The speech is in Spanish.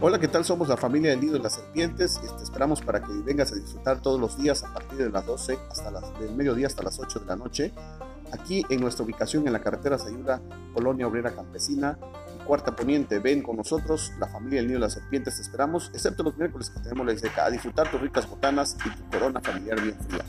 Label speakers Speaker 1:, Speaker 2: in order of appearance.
Speaker 1: Hola, ¿qué tal? Somos la familia del Nido de las Serpientes y te esperamos para que vengas a disfrutar todos los días a partir de las 12 hasta las, del mediodía hasta las 8 de la noche, aquí en nuestra ubicación en la carretera Sayula, Colonia Obrera Campesina y Cuarta Poniente. Ven con nosotros, la familia del Nido de las Serpientes, te esperamos, excepto los miércoles que tenemos la ISECA, a disfrutar tus ricas botanas y tu corona familiar bien fría.